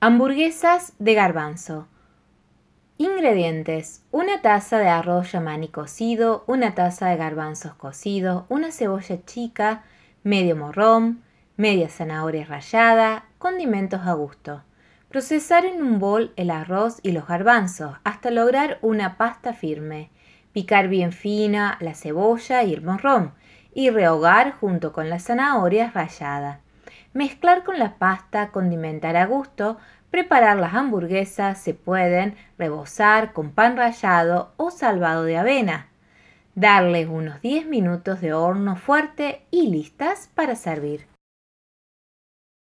Hamburguesas de garbanzo. Ingredientes: una taza de arroz yamani cocido, una taza de garbanzos cocidos, una cebolla chica, medio morrón, media zanahoria rallada, condimentos a gusto. Procesar en un bol el arroz y los garbanzos hasta lograr una pasta firme. Picar bien fina la cebolla y el morrón y rehogar junto con la zanahoria rallada mezclar con la pasta, condimentar a gusto, preparar las hamburguesas, se pueden rebozar con pan rallado o salvado de avena. Darles unos 10 minutos de horno fuerte y listas para servir.